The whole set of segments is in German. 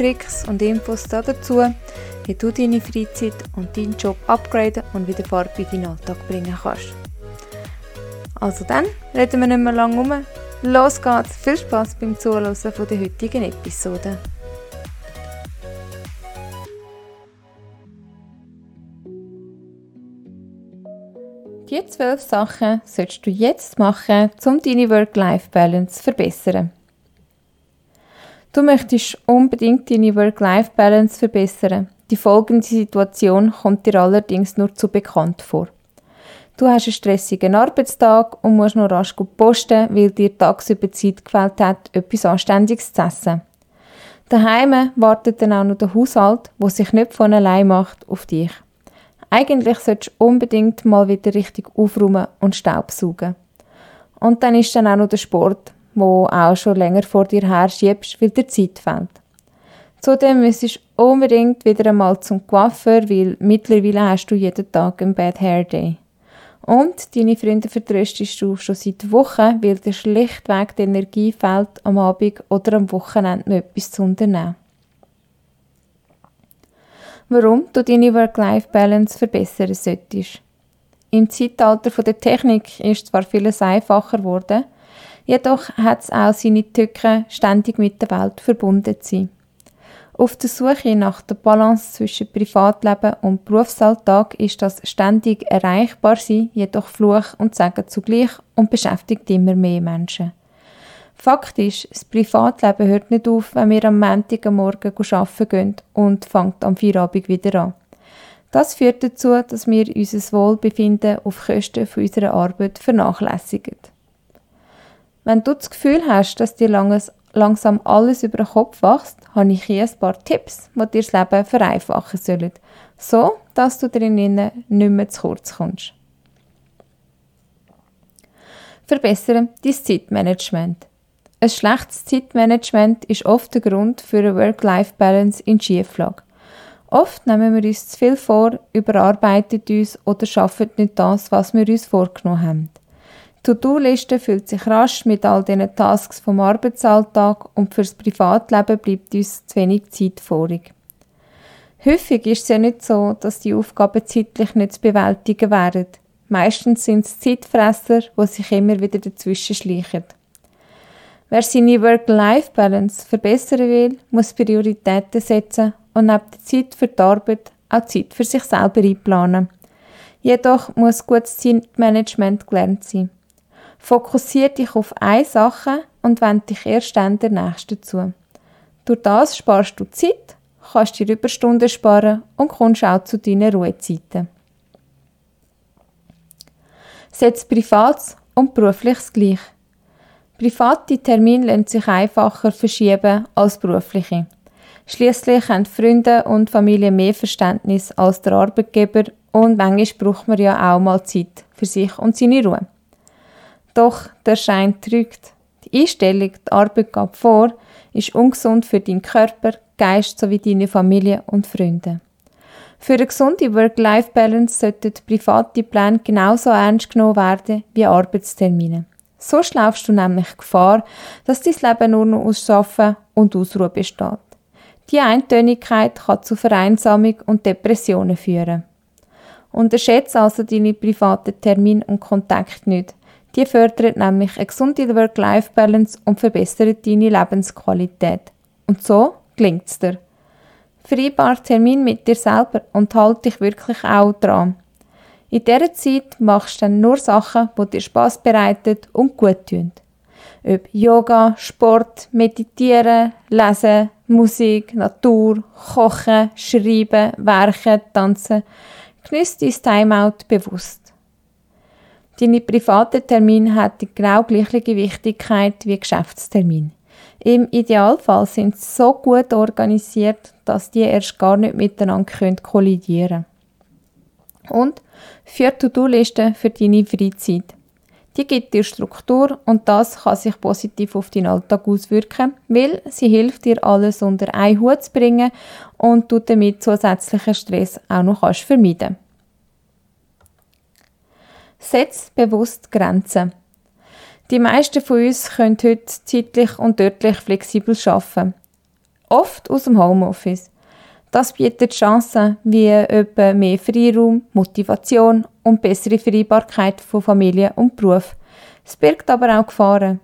Tricks und Infos dazu, wie du deine Freizeit und deinen Job upgraden und wieder Farbe in deinen Alltag bringen kannst. Also dann, reden wir nicht mehr lange um. Los geht's! Viel Spaß beim Zuhören der heutigen Episode. Die zwölf Sachen solltest du jetzt machen, um deine Work-Life-Balance zu verbessern. Du möchtest unbedingt deine Work-Life-Balance verbessern. Die folgende Situation kommt dir allerdings nur zu bekannt vor. Du hast einen stressigen Arbeitstag und musst noch rasch posten, weil dir tagsüber Zeit gefällt hat, etwas Anständiges zu essen. Daheim wartet dann auch noch der Haushalt, wo sich nicht von allein macht, auf dich. Eigentlich solltest du unbedingt mal wieder richtig aufräumen und Staubsaugen. Und dann ist dann auch noch der Sport, wo auch schon länger vor dir her schiebst, weil dir Zeit fehlt. Zudem müsstest du unbedingt wieder einmal zum Coiffeur, weil mittlerweile hast du jeden Tag einen Bad Hair Day. Und deine Freunde vertröstest du schon seit Wochen, weil dir schlichtweg die Energie fehlt, am Abend oder am Wochenende noch etwas zu unternehmen. Warum du deine Work-Life-Balance verbessern solltest. Im Zeitalter der Technik ist zwar vieles einfacher geworden, Jedoch hat es auch seine Tücken, ständig mit der Welt verbunden zu sein. Auf der Suche nach der Balance zwischen Privatleben und Berufsalltag ist das ständig erreichbar sein, jedoch Fluch und Segen zugleich und beschäftigt immer mehr Menschen. Fakt ist, das Privatleben hört nicht auf, wenn wir am Montag Morgen arbeiten gehen und fängt am Feierabend wieder an. Das führt dazu, dass wir unser Wohlbefinden auf Kosten unserer Arbeit vernachlässigen. Wenn du das Gefühl hast, dass dir langsam alles über den Kopf wächst, habe ich hier ein paar Tipps, die dir das Leben vereinfachen sollen, so dass du drinnen nicht mehr zu kurz kommst. Verbessere dein Zeitmanagement. Ein schlechtes Zeitmanagement ist oft der Grund für eine Work-Life-Balance in Schieflage. Oft nehmen wir uns zu viel vor, überarbeiten uns oder schaffen nicht das, was wir uns vorgenommen haben. To-Do-Liste füllt sich rasch mit all diesen Tasks vom Arbeitsalltag und fürs Privatleben bleibt uns zu wenig Zeit vorig. Häufig ist es ja nicht so, dass die Aufgaben zeitlich nicht zu bewältigen wären. Meistens sind es Zeitfresser, die sich immer wieder dazwischen schleichen. Wer seine Work-Life-Balance verbessern will, muss Prioritäten setzen und neben der Zeit für die Arbeit auch Zeit für sich selber einplanen. Jedoch muss gutes Zeitmanagement gelernt sein. Fokussiere dich auf eine Sache und wende dich erst dann der nächsten zu. Durch das sparst du Zeit, kannst dir Überstunden sparen und kommst auch zu deinen Ruhezeiten. Setz Privates und Berufliches gleich. Private Termine lassen sich einfacher verschieben als berufliche. Schließlich haben Freunde und Familie mehr Verständnis als der Arbeitgeber und manchmal braucht man ja auch mal Zeit für sich und seine Ruhe. Doch der Schein trügt. Die Einstellung, die Arbeit geht vor, ist ungesund für deinen Körper, Geist sowie deine Familie und Freunde. Für eine gesunde Work-Life-Balance sollten private Pläne genauso ernst genommen werden wie Arbeitstermine. So schlaufst du nämlich Gefahr, dass dein Leben nur noch aus Schaffen und Ausruhe besteht. Die Eintönigkeit kann zu Vereinsamung und Depressionen führen. Unterschätze also deine privaten Termine und Kontakte nicht. Die fördert nämlich eine gesunde Work-Life-Balance und verbessert deine Lebensqualität. Und so gelingt es dir. Vereinbar Termin mit dir selber und halte dich wirklich auch dran. In dieser Zeit machst du dann nur Sachen, die dir Spass bereiten und gut tun. Ob Yoga, Sport, Meditieren, Lesen, Musik, Natur, Kochen, Schreiben, Werken, Tanzen. Genieß dein Timeout bewusst. Deine privaten Termine haben die genau gleiche Wichtigkeit wie Geschäftstermin. Im Idealfall sind sie so gut organisiert, dass die erst gar nicht miteinander kollidieren können. Und für To-Do-Listen für deine Freizeit. Die gibt dir Struktur und das kann sich positiv auf deinen Alltag auswirken, weil sie hilft dir alles unter einen Hut zu bringen und du damit zusätzlichen Stress auch noch kannst vermeiden. Setz bewusst Grenzen. Die meisten von uns können heute zeitlich und örtlich flexibel arbeiten. Oft aus dem Homeoffice. Das bietet Chancen wie etwa mehr Freiraum, Motivation und bessere Vereinbarkeit von Familie und Beruf. Es birgt aber auch Gefahren.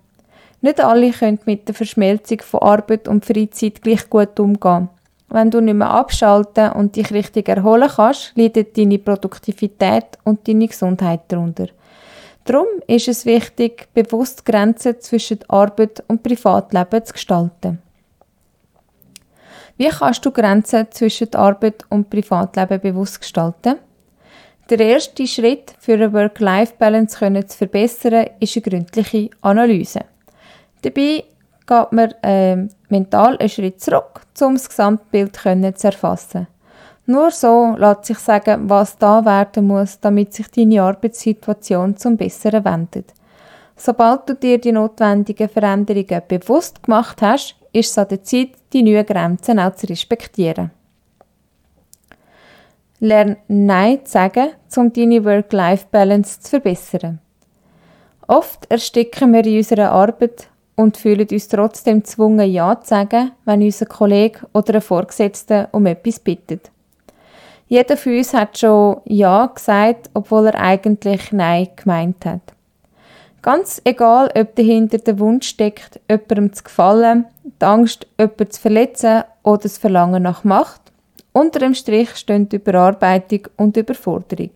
Nicht alle können mit der Verschmelzung von Arbeit und Freizeit gleich gut umgehen. Wenn du nicht mehr abschalten und dich richtig erholen kannst, leidet deine Produktivität und deine Gesundheit darunter. Darum ist es wichtig, bewusst Grenzen zwischen Arbeit und Privatleben zu gestalten. Wie kannst du Grenzen zwischen Arbeit und Privatleben bewusst gestalten? Der erste Schritt für eine Work-Life-Balance zu verbessern, ist eine gründliche Analyse. Dabei geht man äh, mental einen Schritt zurück, um das Gesamtbild zu erfassen. Nur so lässt sich sagen, was da werden muss, damit sich deine Arbeitssituation zum Besseren wendet. Sobald du dir die notwendigen Veränderungen bewusst gemacht hast, ist es an der Zeit, die neuen Grenzen auch zu respektieren. Lern Nein zu sagen, um deine Work-Life-Balance zu verbessern. Oft ersticken wir in unserer Arbeit und fühlen uns trotzdem gezwungen, Ja zu sagen, wenn unser Kollege oder ein Vorgesetzter um etwas bittet. Jeder von uns hat schon Ja gesagt, obwohl er eigentlich Nein gemeint hat. Ganz egal, ob dahinter der Wunsch steckt, jemandem zu gefallen, die Angst, jemanden zu verletzen oder das Verlangen nach Macht, unter dem Strich stehen Überarbeitung und Überforderung.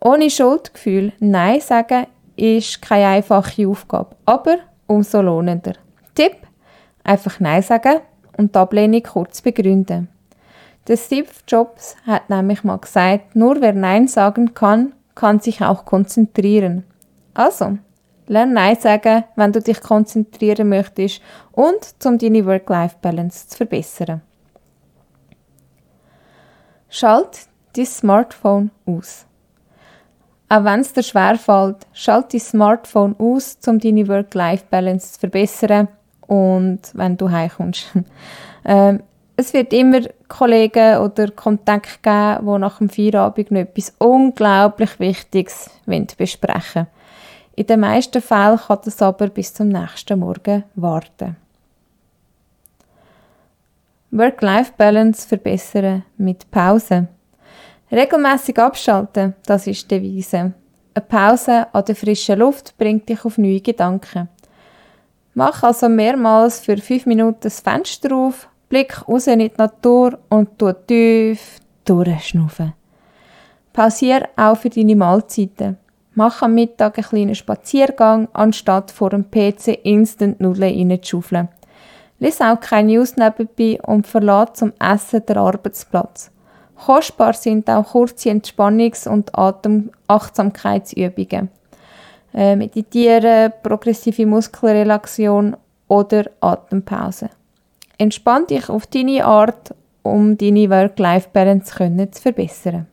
Ohne Schuldgefühl Nein sagen ist keine einfache Aufgabe, aber umso lohnender. Tipp: einfach Nein sagen und die Ablehnung kurz begründen. Der Steve Jobs hat nämlich mal gesagt, nur wer Nein sagen kann, kann sich auch konzentrieren. Also, lern Nein sagen, wenn du dich konzentrieren möchtest und um deine Work-Life-Balance zu verbessern. Schalt dein Smartphone aus. Auch wenn es dir schwerfällt, schalt dein Smartphone aus, um deine Work-Life-Balance zu verbessern und wenn du heimkommst. ähm, es wird immer Kollegen oder Kontakt geben, die nach dem Feierabend noch etwas unglaublich Wichtiges besprechen wollen. In den meisten Fällen kann das aber bis zum nächsten Morgen warten. Work-Life-Balance verbessern mit Pause. Regelmäßig abschalten, das ist die Devise. Eine Pause an der frischen Luft bringt dich auf neue Gedanken. Mach also mehrmals für fünf Minuten das Fenster auf, blick raus in die Natur und tu tief durchschnaufen. Pausier auch für deine Mahlzeiten. Mach am Mittag einen kleinen Spaziergang, anstatt vor dem PC instant Nudeln reinzuschaufeln. Lies auch keine News nebenbei und verlass zum Essen den Arbeitsplatz. Kostbar sind auch kurze Entspannungs- und Atemachtsamkeitsübungen. Äh, meditieren, progressive Muskelrelaxation oder Atempause. Entspann dich auf deine Art, um deine Work-Life-Balance zu verbessern.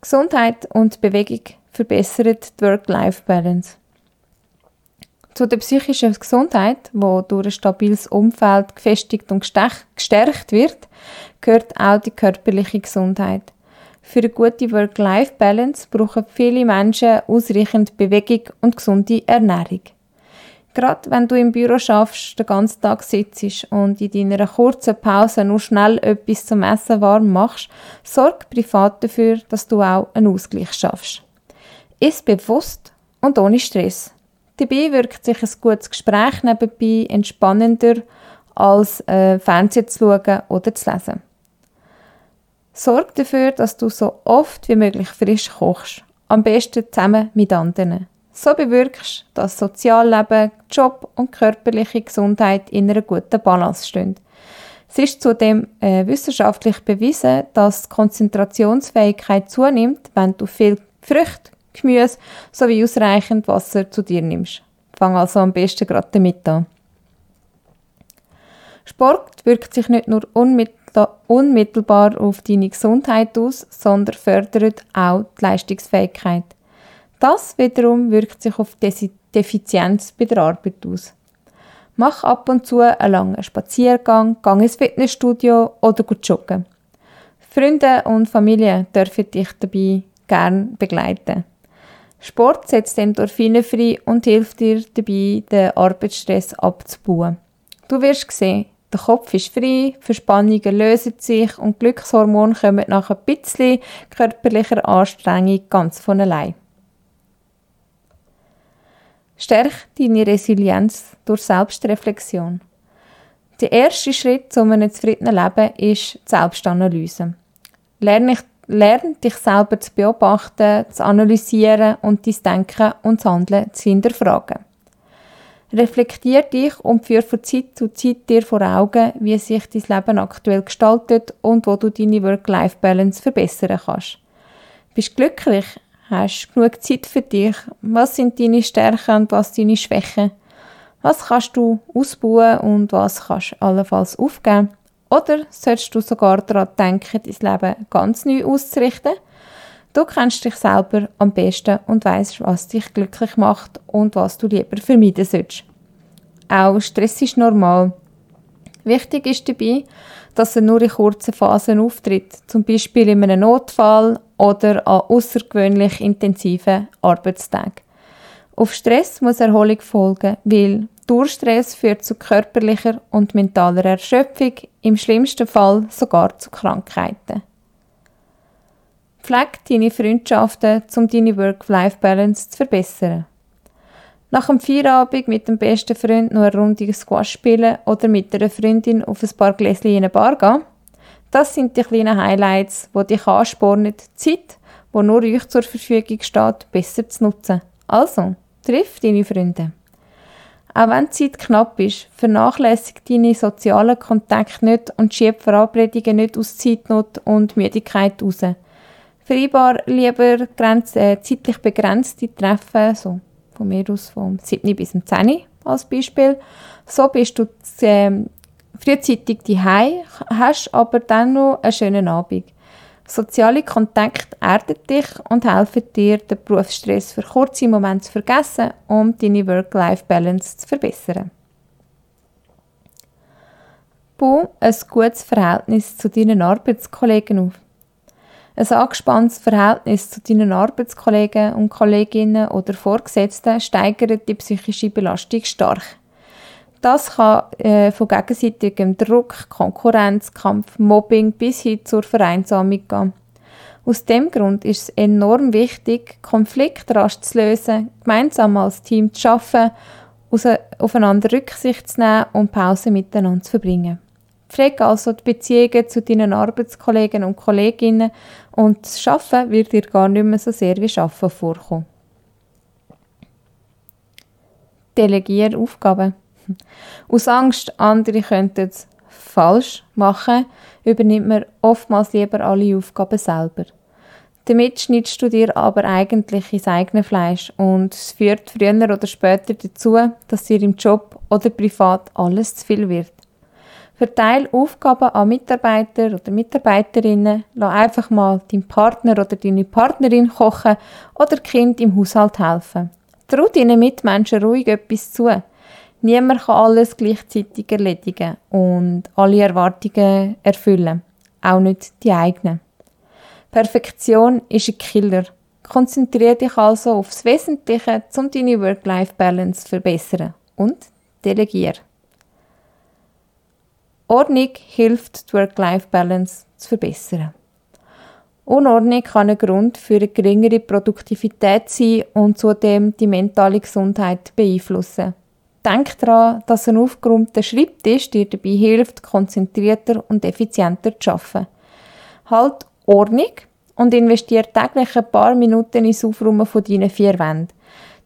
Gesundheit und Bewegung verbessern die Work-Life-Balance. Zu der psychischen Gesundheit, wo durch ein stabiles Umfeld gefestigt und gestärkt wird, gehört auch die körperliche Gesundheit. Für eine gute Work-Life-Balance brauchen viele Menschen ausreichend Bewegung und gesunde Ernährung. Gerade wenn du im Büro schaffst, den ganzen Tag sitzt und in deiner kurzen Pause nur schnell etwas zum Essen warm machst, sorg privat dafür, dass du auch einen Ausgleich schaffst. Iss bewusst und ohne Stress. Dabei wirkt sich ein gutes Gespräch nebenbei entspannender, als äh, Fernsehen zu schauen oder zu lesen. Sorg dafür, dass du so oft wie möglich frisch kochst. Am besten zusammen mit anderen. So bewirkst, dass Sozialleben, Job und körperliche Gesundheit in einer guten Balance stehen. Es ist zudem äh, wissenschaftlich bewiesen, dass die Konzentrationsfähigkeit zunimmt, wenn du viel Früchte, Gemüse sowie ausreichend Wasser zu dir nimmst. Fang also am besten gerade damit an. Sport wirkt sich nicht nur unmittelbar auf deine Gesundheit aus, sondern fördert auch die Leistungsfähigkeit. Das wiederum wirkt sich auf die Effizienz bei der Arbeit aus. Mach ab und zu einen langen Spaziergang, gang ins Fitnessstudio oder gut joggen. Freunde und Familie dürfen dich dabei gern begleiten. Sport setzt Endorphine frei und hilft dir dabei, den Arbeitsstress abzubauen. Du wirst sehen, der Kopf ist frei, Verspannungen lösen sich und Glückshormone kommen nach ein bisschen körperlicher Anstrengung ganz von allein. Stärk deine Resilienz durch Selbstreflexion. Der erste Schritt zu einem zufriedenen Leben ist die Selbstanalyse. Lerne, lerne dich selber zu beobachten, zu analysieren und dein Denken und das Handeln zu hinterfragen. Reflektier dich und führe von Zeit zu Zeit dir vor Augen, wie sich dein Leben aktuell gestaltet und wo du deine Work-Life-Balance verbessern kannst. Bist glücklich? Hast du genug Zeit für dich? Was sind deine Stärken und was deine Schwächen? Was kannst du ausbauen und was kannst du allenfalls aufgeben? Oder solltest du sogar daran denken, dein Leben ganz neu auszurichten? Du kennst dich selber am besten und weißt, was dich glücklich macht und was du lieber vermeiden sollst. Auch Stress ist normal. Wichtig ist dabei, dass er nur in kurzen Phasen auftritt, zum Beispiel in einem Notfall oder an außergewöhnlich intensiven Arbeitstagen. Auf Stress muss Erholung folgen, weil Durchstress führt zu körperlicher und mentaler Erschöpfung, im schlimmsten Fall sogar zu Krankheiten. Pfleg deine Freundschaften, um deine Work-Life-Balance zu verbessern. Nach dem Feierabend mit dem besten Freund noch eine Runde Squash spielen oder mit einer Freundin auf ein paar Gläschen in eine Bar gehen. Das sind die kleinen Highlights, die dich anspornen, die Zeit, die nur euch zur Verfügung steht, besser zu nutzen. Also, triff deine Freunde. Auch wenn die Zeit knapp ist, vernachlässige deine sozialen Kontakte nicht und schieb Verabredungen nicht aus Zeitnot und Müdigkeit raus. Vereinbar lieber grenz, äh, zeitlich begrenzte Treffen, so von mir aus vom 7. bis zum 10. als Beispiel. So bist du äh, frühzeitig daheim, hast aber dann noch einen schönen Abend. Soziale Kontakte erden dich und helfen dir, den Berufsstress für kurze Momente zu vergessen und deine Work-Life-Balance zu verbessern. Bau ein gutes Verhältnis zu deinen Arbeitskollegen auf. Ein angespanntes Verhältnis zu deinen Arbeitskollegen und Kolleginnen oder Vorgesetzten steigert die psychische Belastung stark. Das kann äh, von gegenseitigem Druck, Konkurrenz, Kampf, Mobbing bis hin zur Vereinsamung gehen. Aus dem Grund ist es enorm wichtig, Konflikte rasch zu lösen, gemeinsam als Team zu arbeiten, aufeinander Rücksicht zu nehmen und Pausen miteinander zu verbringen. Pflege also die Beziehungen zu deinen Arbeitskollegen und Kolleginnen und das Arbeiten wird dir gar nicht mehr so sehr wie Arbeiten vorkommen. Delegiere Aufgaben. Aus Angst, andere könnten es falsch machen, übernimmt man oftmals lieber alle Aufgaben selber. Damit schneidest du dir aber eigentlich ins eigene Fleisch und es führt früher oder später dazu, dass dir im Job oder privat alles zu viel wird. Verteile Aufgaben an Mitarbeiter oder Mitarbeiterinnen. Lass einfach mal deinem Partner oder deine Partnerin kochen oder Kind im Haushalt helfen. Trau deinen Mitmenschen ruhig etwas zu. Niemand kann alles gleichzeitig erledigen und alle Erwartungen erfüllen. Auch nicht die eigenen. Perfektion ist ein Killer. Konzentriere dich also aufs Wesentliche, um deine Work-Life-Balance zu verbessern. Und delegiere. Ordnung hilft, die Work-Life-Balance zu verbessern. Unordnung kann ein Grund für eine geringere Produktivität sein und zudem die mentale Gesundheit beeinflussen. Denk daran, dass ein aufgeräumter Schreibtisch dir dabei hilft, konzentrierter und effizienter zu arbeiten. Halt Ordnung und investiere täglich ein paar Minuten ins Aufräumen von deinen vier Wänden.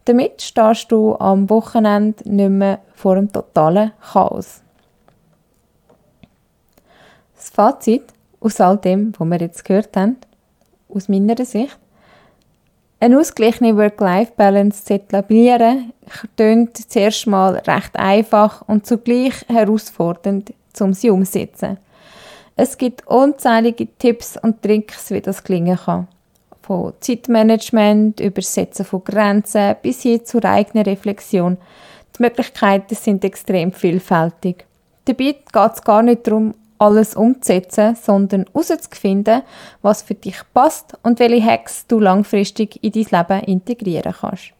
Damit stehst du am Wochenende nicht mehr vor einem totalen Chaos. Das Fazit aus all dem, was wir jetzt gehört haben, aus meiner Sicht, Eine ausgeglichene Work-Life-Balance zu etablieren, klingt zuerst mal recht einfach und zugleich herausfordernd, um sie umzusetzen. Es gibt unzählige Tipps und Tricks, wie das gelingen kann. Von Zeitmanagement, Übersetzen von Grenzen bis hin zur eigenen Reflexion. Die Möglichkeiten sind extrem vielfältig. Dabei geht es gar nicht darum, alles umzusetzen, sondern herauszufinden, was für dich passt und welche Hacks du langfristig in dein Leben integrieren kannst.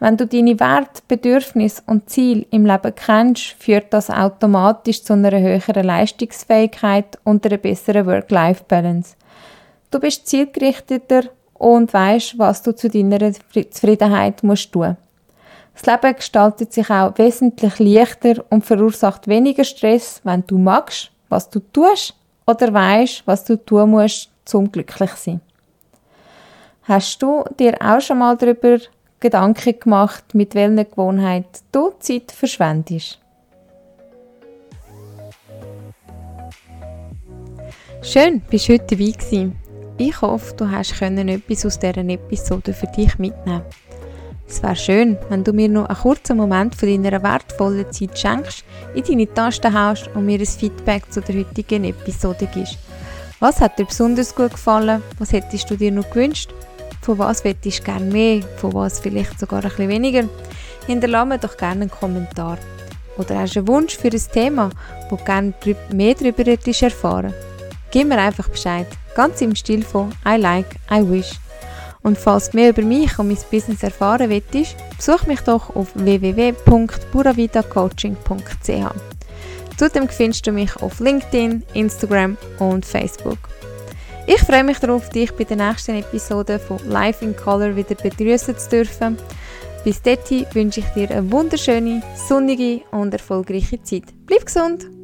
Wenn du deine Werte, Bedürfnisse und Ziele im Leben kennst, führt das automatisch zu einer höheren Leistungsfähigkeit und einer besseren Work-Life-Balance. Du bist zielgerichteter und weißt, was du zu deiner Zufriedenheit musst tun. Das Leben gestaltet sich auch wesentlich leichter und verursacht weniger Stress, wenn du magst, was du tust oder weißt, was du tun musst, um glücklich zu sein. Hast du dir auch schon mal darüber Gedanken gemacht, mit welcher Gewohnheit du Zeit verschwendest? Schön, bist du heute dabei gewesen. Ich hoffe, du hast etwas aus dieser Episode für dich mitnehmen es wäre schön, wenn du mir noch einen kurzen Moment von deiner wertvollen Zeit schenkst, in deine Tasten haust und mir ein Feedback zu der heutigen Episode gibst. Was hat dir besonders gut gefallen? Was hättest du dir noch gewünscht? Von was hättest du gerne mehr? Von was vielleicht sogar ein bisschen weniger? Hinterlasse mir doch gerne einen Kommentar. Oder hast du einen Wunsch für ein Thema, wo du gerne mehr darüber hättest erfahren? Gib mir einfach Bescheid. Ganz im Stil von I like, I wish. Und falls du mehr über mich und mein Business erfahren willst, besuch mich doch auf www.buravidacoaching.ch. Zudem findest du mich auf LinkedIn, Instagram und Facebook. Ich freue mich darauf, dich bei der nächsten Episode von Life in Color wieder begrüßen zu dürfen. Bis dahin wünsche ich dir eine wunderschöne, sonnige und erfolgreiche Zeit. Bleib gesund!